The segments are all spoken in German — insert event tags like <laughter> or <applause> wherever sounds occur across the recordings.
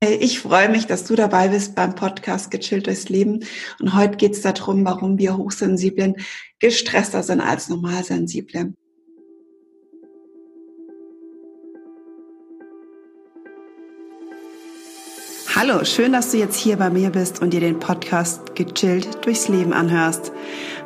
Ich freue mich, dass du dabei bist beim Podcast Gechillt durchs Leben. Und heute geht es darum, warum wir Hochsensiblen gestresster sind als Normalsensible. Hallo, schön, dass du jetzt hier bei mir bist und dir den Podcast Gechillt durchs Leben anhörst.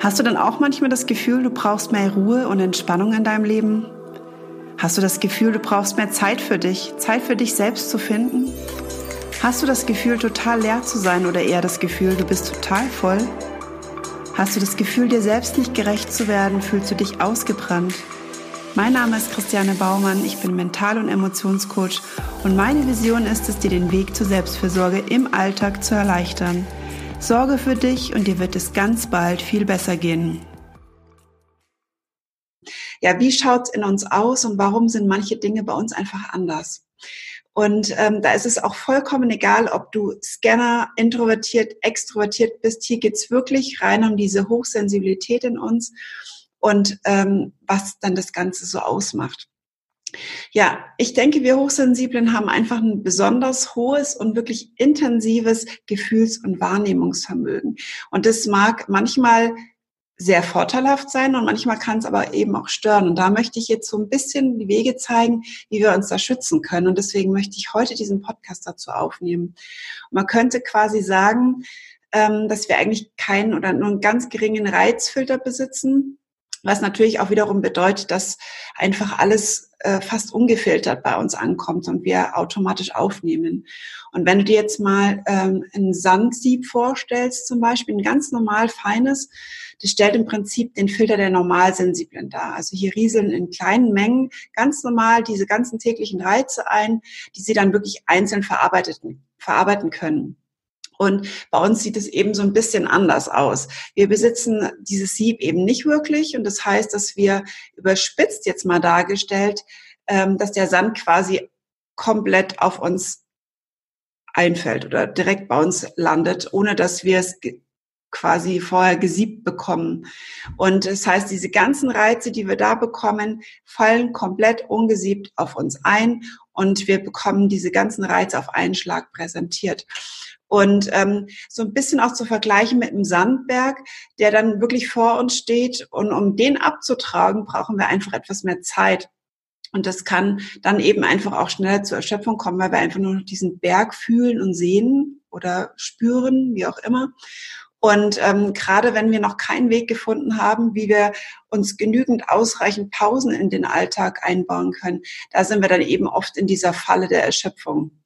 Hast du dann auch manchmal das Gefühl, du brauchst mehr Ruhe und Entspannung in deinem Leben? Hast du das Gefühl, du brauchst mehr Zeit für dich, Zeit für dich selbst zu finden? Hast du das Gefühl, total leer zu sein oder eher das Gefühl, du bist total voll? Hast du das Gefühl, dir selbst nicht gerecht zu werden? Fühlst du dich ausgebrannt? Mein Name ist Christiane Baumann, ich bin Mental- und Emotionscoach und meine Vision ist es, dir den Weg zur Selbstfürsorge im Alltag zu erleichtern. Sorge für dich und dir wird es ganz bald viel besser gehen. Ja, wie schaut's in uns aus und warum sind manche Dinge bei uns einfach anders? Und ähm, da ist es auch vollkommen egal, ob du Scanner, introvertiert, extrovertiert bist. Hier geht's wirklich rein um diese Hochsensibilität in uns und ähm, was dann das Ganze so ausmacht. Ja, ich denke, wir Hochsensiblen haben einfach ein besonders hohes und wirklich intensives Gefühls- und Wahrnehmungsvermögen. Und das mag manchmal sehr vorteilhaft sein und manchmal kann es aber eben auch stören. Und da möchte ich jetzt so ein bisschen die Wege zeigen, wie wir uns da schützen können. Und deswegen möchte ich heute diesen Podcast dazu aufnehmen. Und man könnte quasi sagen, ähm, dass wir eigentlich keinen oder nur einen ganz geringen Reizfilter besitzen, was natürlich auch wiederum bedeutet, dass einfach alles äh, fast ungefiltert bei uns ankommt und wir automatisch aufnehmen. Und wenn du dir jetzt mal ähm, ein Sandsieb vorstellst, zum Beispiel ein ganz normal feines, das stellt im Prinzip den Filter der Normalsensiblen dar. Also hier rieseln in kleinen Mengen ganz normal diese ganzen täglichen Reize ein, die sie dann wirklich einzeln verarbeiten, verarbeiten können. Und bei uns sieht es eben so ein bisschen anders aus. Wir besitzen dieses Sieb eben nicht wirklich und das heißt, dass wir überspitzt jetzt mal dargestellt, ähm, dass der Sand quasi komplett auf uns einfällt oder direkt bei uns landet, ohne dass wir es quasi vorher gesiebt bekommen. Und das heißt, diese ganzen Reize, die wir da bekommen, fallen komplett ungesiebt auf uns ein und wir bekommen diese ganzen Reize auf einen Schlag präsentiert. Und ähm, so ein bisschen auch zu vergleichen mit einem Sandberg, der dann wirklich vor uns steht. Und um den abzutragen, brauchen wir einfach etwas mehr Zeit. Und das kann dann eben einfach auch schneller zur Erschöpfung kommen, weil wir einfach nur noch diesen Berg fühlen und sehen oder spüren, wie auch immer. Und ähm, gerade wenn wir noch keinen Weg gefunden haben, wie wir uns genügend ausreichend Pausen in den Alltag einbauen können, da sind wir dann eben oft in dieser Falle der Erschöpfung.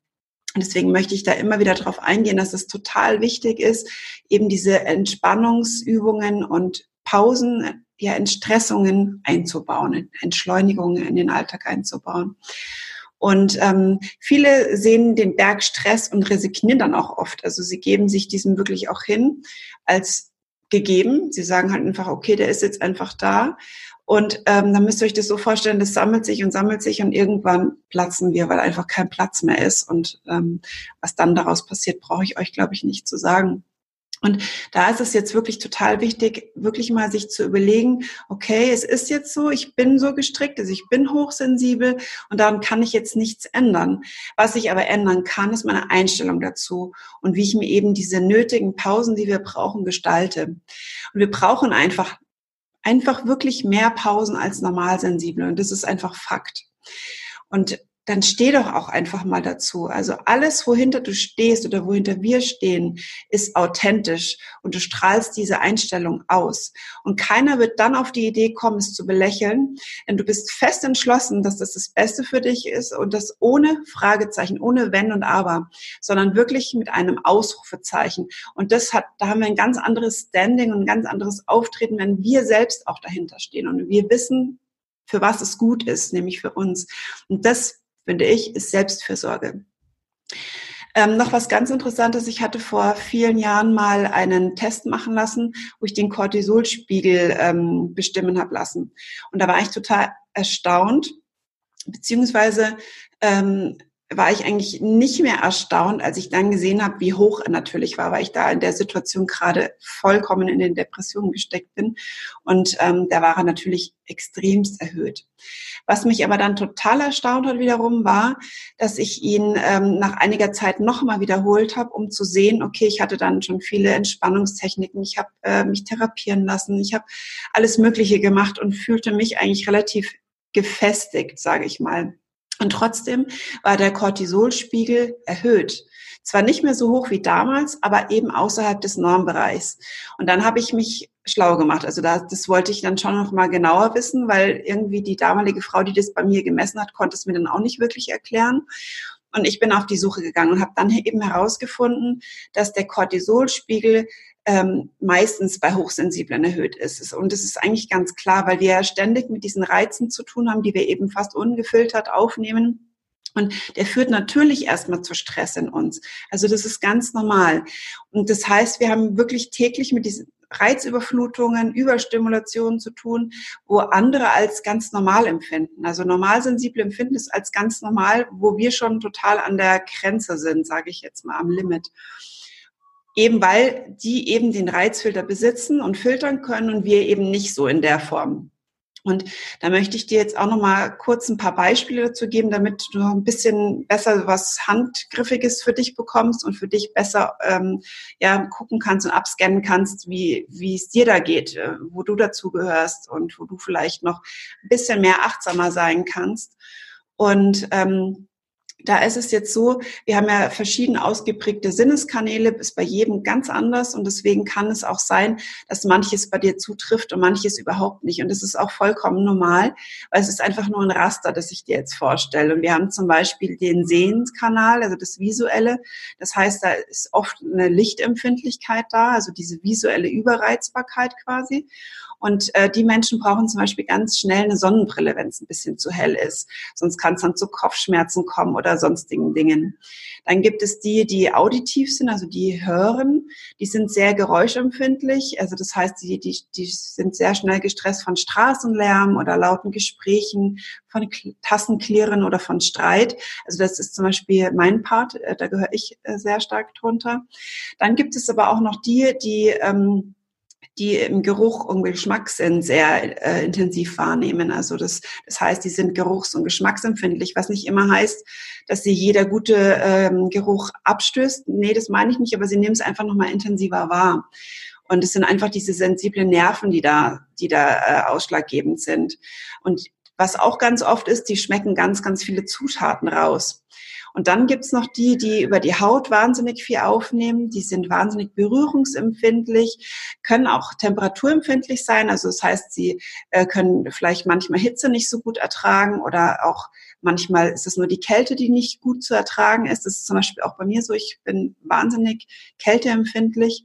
Und deswegen möchte ich da immer wieder darauf eingehen, dass es total wichtig ist, eben diese Entspannungsübungen und Pausen, ja, Entstressungen einzubauen, Entschleunigungen in den Alltag einzubauen. Und ähm, viele sehen den Berg Stress und resignieren dann auch oft. Also sie geben sich diesem wirklich auch hin als gegeben. Sie sagen halt einfach, okay, der ist jetzt einfach da. Und ähm, dann müsst ihr euch das so vorstellen, das sammelt sich und sammelt sich und irgendwann platzen wir, weil einfach kein Platz mehr ist. Und ähm, was dann daraus passiert, brauche ich euch, glaube ich, nicht zu sagen. Und da ist es jetzt wirklich total wichtig, wirklich mal sich zu überlegen, okay, es ist jetzt so, ich bin so gestrickt, also ich bin hochsensibel und daran kann ich jetzt nichts ändern. Was ich aber ändern kann, ist meine Einstellung dazu und wie ich mir eben diese nötigen Pausen, die wir brauchen, gestalte. Und wir brauchen einfach einfach wirklich mehr Pausen als Normalsensible. Und das ist einfach Fakt. Und dann steh doch auch einfach mal dazu. Also alles, wohinter du stehst oder wohinter wir stehen, ist authentisch und du strahlst diese Einstellung aus. Und keiner wird dann auf die Idee kommen, es zu belächeln, denn du bist fest entschlossen, dass das das Beste für dich ist und das ohne Fragezeichen, ohne Wenn und Aber, sondern wirklich mit einem Ausrufezeichen. Und das hat, da haben wir ein ganz anderes Standing und ein ganz anderes Auftreten, wenn wir selbst auch dahinter stehen und wir wissen, für was es gut ist, nämlich für uns. Und das finde ich, ist Selbstfürsorge. Ähm, noch was ganz Interessantes. Ich hatte vor vielen Jahren mal einen Test machen lassen, wo ich den Cortisolspiegel ähm, bestimmen habe lassen. Und da war ich total erstaunt, beziehungsweise ähm, war ich eigentlich nicht mehr erstaunt, als ich dann gesehen habe, wie hoch er natürlich war, weil ich da in der Situation gerade vollkommen in den Depressionen gesteckt bin. Und ähm, da war er natürlich extremst erhöht. Was mich aber dann total erstaunt hat wiederum war, dass ich ihn ähm, nach einiger Zeit nochmal wiederholt habe, um zu sehen, okay, ich hatte dann schon viele Entspannungstechniken, ich habe äh, mich therapieren lassen, ich habe alles Mögliche gemacht und fühlte mich eigentlich relativ gefestigt, sage ich mal. Und trotzdem war der Cortisolspiegel erhöht. Zwar nicht mehr so hoch wie damals, aber eben außerhalb des Normbereichs. Und dann habe ich mich schlau gemacht. Also das, das wollte ich dann schon noch mal genauer wissen, weil irgendwie die damalige Frau, die das bei mir gemessen hat, konnte es mir dann auch nicht wirklich erklären. Und ich bin auf die Suche gegangen und habe dann eben herausgefunden, dass der Cortisolspiegel ähm, meistens bei Hochsensiblen erhöht ist. Und das ist eigentlich ganz klar, weil wir ja ständig mit diesen Reizen zu tun haben, die wir eben fast ungefiltert aufnehmen. Und der führt natürlich erstmal zu Stress in uns. Also das ist ganz normal. Und das heißt, wir haben wirklich täglich mit diesen Reizüberflutungen, Überstimulationen zu tun, wo andere als ganz normal empfinden. Also normalsensible empfinden es als ganz normal, wo wir schon total an der Grenze sind, sage ich jetzt mal am Limit eben weil die eben den Reizfilter besitzen und filtern können und wir eben nicht so in der Form. Und da möchte ich dir jetzt auch noch mal kurz ein paar Beispiele dazu geben, damit du ein bisschen besser was Handgriffiges für dich bekommst und für dich besser ähm, ja, gucken kannst und abscannen kannst, wie, wie es dir da geht, äh, wo du dazu gehörst und wo du vielleicht noch ein bisschen mehr achtsamer sein kannst. Und ähm, da ist es jetzt so, wir haben ja verschieden ausgeprägte Sinneskanäle, ist bei jedem ganz anders und deswegen kann es auch sein, dass manches bei dir zutrifft und manches überhaupt nicht. Und das ist auch vollkommen normal, weil es ist einfach nur ein Raster, das ich dir jetzt vorstelle. Und wir haben zum Beispiel den Sehenskanal, also das Visuelle. Das heißt, da ist oft eine Lichtempfindlichkeit da, also diese visuelle Überreizbarkeit quasi. Und äh, die Menschen brauchen zum Beispiel ganz schnell eine Sonnenbrille, wenn es ein bisschen zu hell ist. Sonst kann es dann zu Kopfschmerzen kommen oder sonstigen Dingen. Dann gibt es die, die auditiv sind, also die hören. Die sind sehr geräuschempfindlich. Also das heißt, die, die, die sind sehr schnell gestresst von Straßenlärm oder lauten Gesprächen, von Tassenklirren oder von Streit. Also das ist zum Beispiel mein Part, äh, da gehöre ich äh, sehr stark drunter. Dann gibt es aber auch noch die, die ähm, die im Geruch und Geschmackssinn sehr äh, intensiv wahrnehmen. Also das, das heißt, die sind geruchs- und geschmacksempfindlich, was nicht immer heißt, dass sie jeder gute ähm, Geruch abstößt. Nee, das meine ich nicht, aber sie nehmen es einfach nochmal intensiver wahr. Und es sind einfach diese sensiblen Nerven, die da, die da äh, ausschlaggebend sind. Und was auch ganz oft ist, die schmecken ganz, ganz viele Zutaten raus. Und dann gibt's noch die, die über die Haut wahnsinnig viel aufnehmen. Die sind wahnsinnig berührungsempfindlich, können auch temperaturempfindlich sein. Also das heißt, sie äh, können vielleicht manchmal Hitze nicht so gut ertragen oder auch manchmal ist es nur die Kälte, die nicht gut zu ertragen ist. Das ist zum Beispiel auch bei mir so. Ich bin wahnsinnig kälteempfindlich.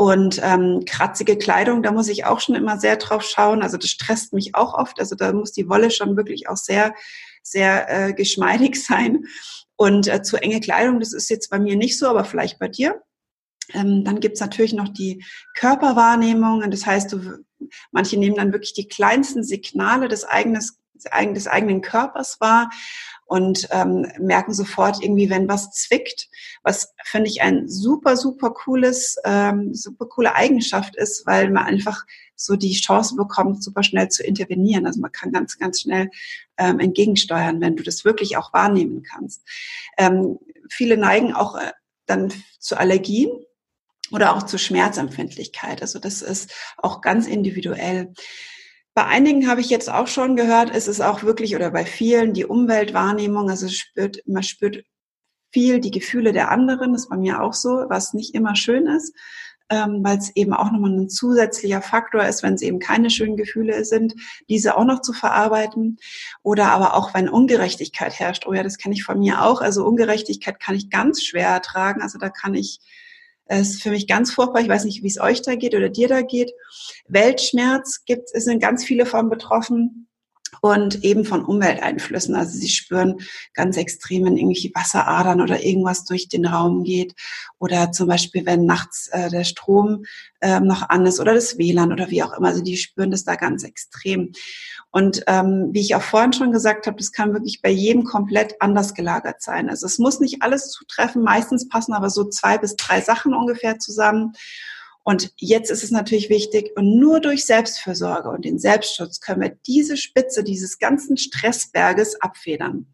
Und ähm, kratzige Kleidung, da muss ich auch schon immer sehr drauf schauen. Also das stresst mich auch oft. Also da muss die Wolle schon wirklich auch sehr, sehr äh, geschmeidig <laughs> sein. Und äh, zu enge Kleidung, das ist jetzt bei mir nicht so, aber vielleicht bei dir. Ähm, dann gibt's natürlich noch die Körperwahrnehmung. Das heißt, du, manche nehmen dann wirklich die kleinsten Signale des, eigenes, des eigenen Körpers wahr und ähm, merken sofort irgendwie, wenn was zwickt, was finde ich ein super, super cooles, ähm, super coole Eigenschaft ist, weil man einfach so die Chance bekommt, super schnell zu intervenieren. Also man kann ganz, ganz schnell ähm, entgegensteuern, wenn du das wirklich auch wahrnehmen kannst. Ähm, viele neigen auch äh, dann zu Allergien oder auch zu Schmerzempfindlichkeit. Also das ist auch ganz individuell. Bei einigen habe ich jetzt auch schon gehört, es ist auch wirklich oder bei vielen die Umweltwahrnehmung, also spürt, man spürt viel die Gefühle der anderen, das ist bei mir auch so, was nicht immer schön ist ähm, weil es eben auch nochmal ein zusätzlicher Faktor ist, wenn es eben keine schönen Gefühle sind, diese auch noch zu verarbeiten. Oder aber auch, wenn Ungerechtigkeit herrscht. Oh ja, das kenne ich von mir auch. Also Ungerechtigkeit kann ich ganz schwer ertragen. Also da kann ich es ist für mich ganz furchtbar. Ich weiß nicht, wie es euch da geht oder dir da geht. Weltschmerz gibt es sind ganz viele von betroffen. Und eben von Umwelteinflüssen. Also sie spüren ganz extrem, wenn irgendwelche Wasseradern oder irgendwas durch den Raum geht oder zum Beispiel, wenn nachts äh, der Strom ähm, noch an ist oder das WLAN oder wie auch immer. Also die spüren das da ganz extrem. Und ähm, wie ich auch vorhin schon gesagt habe, das kann wirklich bei jedem komplett anders gelagert sein. Also es muss nicht alles zutreffen. Meistens passen aber so zwei bis drei Sachen ungefähr zusammen. Und jetzt ist es natürlich wichtig, und nur durch Selbstfürsorge und den Selbstschutz können wir diese Spitze dieses ganzen Stressberges abfedern.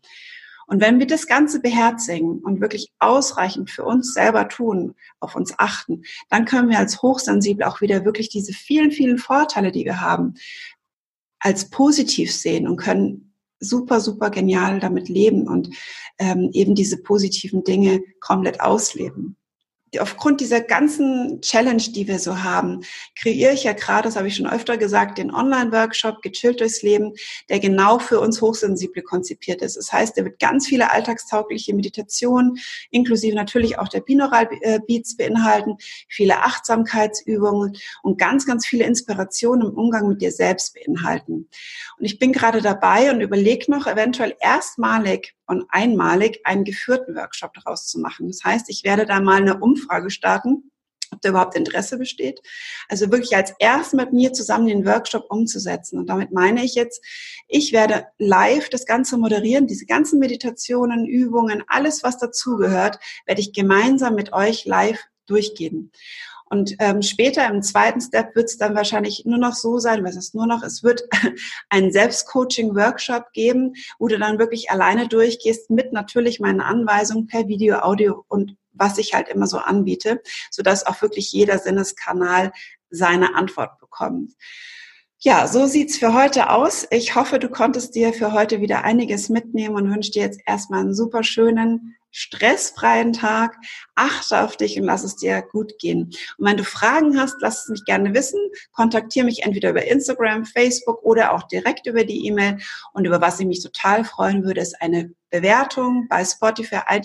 Und wenn wir das Ganze beherzigen und wirklich ausreichend für uns selber tun, auf uns achten, dann können wir als hochsensibel auch wieder wirklich diese vielen, vielen Vorteile, die wir haben, als positiv sehen und können super, super genial damit leben und ähm, eben diese positiven Dinge komplett ausleben aufgrund dieser ganzen Challenge, die wir so haben, kreiere ich ja gerade, das habe ich schon öfter gesagt, den Online-Workshop Gechillt durchs Leben, der genau für uns Hochsensible konzipiert ist. Das heißt, der wird ganz viele alltagstaugliche Meditationen, inklusive natürlich auch der Binaural Beats beinhalten, viele Achtsamkeitsübungen und ganz, ganz viele Inspirationen im Umgang mit dir selbst beinhalten. Und ich bin gerade dabei und überlege noch eventuell erstmalig und einmalig einen geführten Workshop daraus zu machen. Das heißt, ich werde da mal eine Umfrage starten, ob da überhaupt Interesse besteht. Also wirklich als erst mit mir zusammen den Workshop umzusetzen. Und damit meine ich jetzt, ich werde live das Ganze moderieren, diese ganzen Meditationen, Übungen, alles, was dazugehört, werde ich gemeinsam mit euch live durchgehen. Und ähm, später im zweiten Step wird es dann wahrscheinlich nur noch so sein, was ist nur noch, es wird <laughs> einen Selbstcoaching-Workshop geben, wo du dann wirklich alleine durchgehst mit natürlich meinen Anweisungen per Video, Audio und was ich halt immer so anbiete, sodass auch wirklich jeder Sinneskanal seine Antwort bekommt. Ja, so sieht's für heute aus. Ich hoffe, du konntest dir für heute wieder einiges mitnehmen und wünsche dir jetzt erstmal einen super schönen stressfreien Tag. Achte auf dich und lass es dir gut gehen. Und wenn du Fragen hast, lass es mich gerne wissen. Kontaktiere mich entweder über Instagram, Facebook oder auch direkt über die E-Mail. Und über was ich mich total freuen würde, ist eine Bewertung bei Spotify,